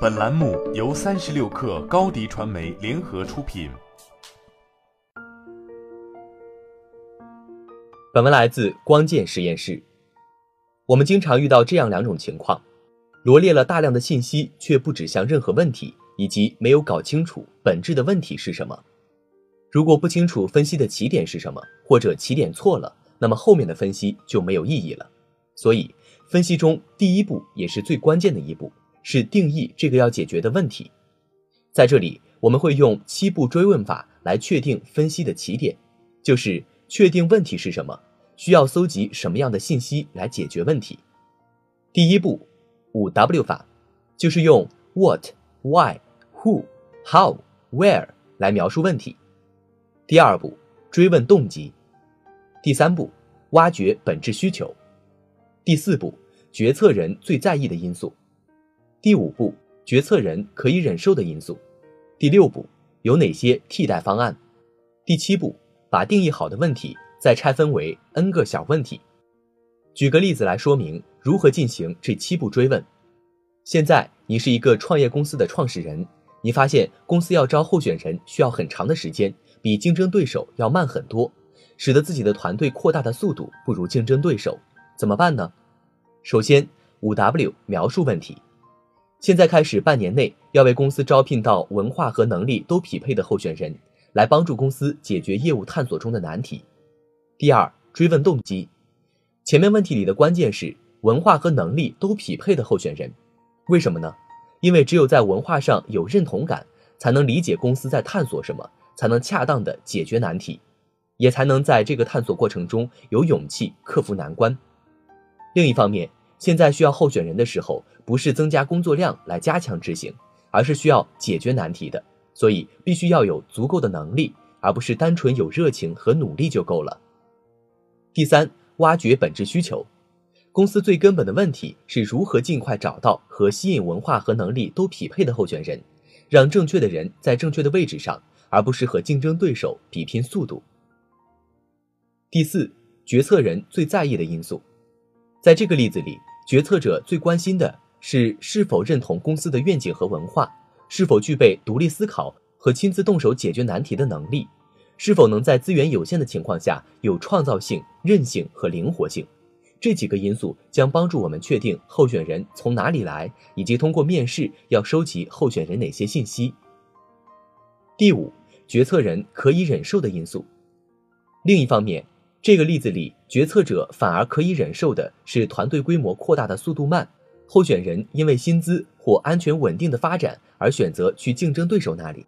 本栏目由三十六氪高低传媒联合出品。本文来自光剑实验室。我们经常遇到这样两种情况：罗列了大量的信息，却不指向任何问题，以及没有搞清楚本质的问题是什么。如果不清楚分析的起点是什么，或者起点错了，那么后面的分析就没有意义了。所以，分析中第一步也是最关键的一步。是定义这个要解决的问题，在这里我们会用七步追问法来确定分析的起点，就是确定问题是什么，需要搜集什么样的信息来解决问题。第一步，五 W 法，就是用 What、Why、Who、How、Where 来描述问题。第二步，追问动机。第三步，挖掘本质需求。第四步，决策人最在意的因素。第五步，决策人可以忍受的因素；第六步，有哪些替代方案；第七步，把定义好的问题再拆分为 n 个小问题。举个例子来说明如何进行这七步追问。现在你是一个创业公司的创始人，你发现公司要招候选人需要很长的时间，比竞争对手要慢很多，使得自己的团队扩大的速度不如竞争对手，怎么办呢？首先，五 W 描述问题。现在开始，半年内要为公司招聘到文化和能力都匹配的候选人，来帮助公司解决业务探索中的难题。第二，追问动机。前面问题里的关键是文化和能力都匹配的候选人，为什么呢？因为只有在文化上有认同感，才能理解公司在探索什么，才能恰当的解决难题，也才能在这个探索过程中有勇气克服难关。另一方面，现在需要候选人的时候。不是增加工作量来加强执行，而是需要解决难题的，所以必须要有足够的能力，而不是单纯有热情和努力就够了。第三，挖掘本质需求。公司最根本的问题是如何尽快找到和吸引文化和能力都匹配的候选人，让正确的人在正确的位置上，而不是和竞争对手比拼速度。第四，决策人最在意的因素，在这个例子里，决策者最关心的。是是否认同公司的愿景和文化，是否具备独立思考和亲自动手解决难题的能力，是否能在资源有限的情况下有创造性、韧性和灵活性，这几个因素将帮助我们确定候选人从哪里来，以及通过面试要收集候选人哪些信息。第五，决策人可以忍受的因素。另一方面，这个例子里，决策者反而可以忍受的是团队规模扩大的速度慢。候选人因为薪资或安全稳定的发展而选择去竞争对手那里，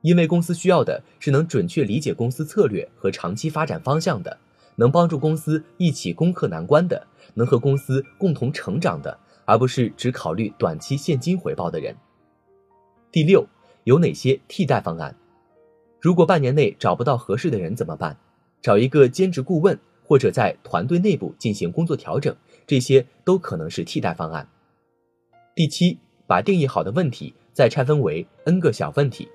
因为公司需要的是能准确理解公司策略和长期发展方向的，能帮助公司一起攻克难关的，能和公司共同成长的，而不是只考虑短期现金回报的人。第六，有哪些替代方案？如果半年内找不到合适的人怎么办？找一个兼职顾问，或者在团队内部进行工作调整，这些都可能是替代方案。第七，把定义好的问题再拆分为 n 个小问题，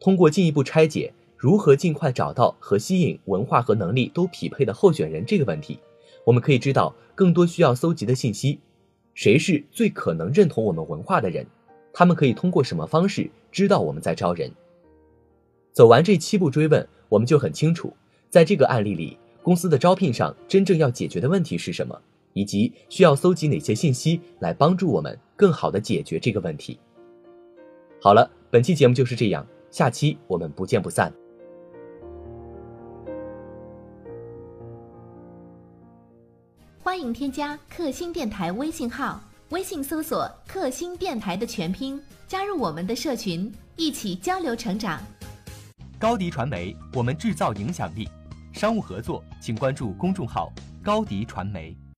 通过进一步拆解如何尽快找到和吸引文化和能力都匹配的候选人这个问题，我们可以知道更多需要搜集的信息：谁是最可能认同我们文化的人？他们可以通过什么方式知道我们在招人？走完这七步追问，我们就很清楚，在这个案例里，公司的招聘上真正要解决的问题是什么。以及需要搜集哪些信息来帮助我们更好的解决这个问题。好了，本期节目就是这样，下期我们不见不散。欢迎添加克星电台微信号，微信搜索“克星电台”的全拼，加入我们的社群，一起交流成长。高迪传媒，我们制造影响力。商务合作，请关注公众号“高迪传媒”。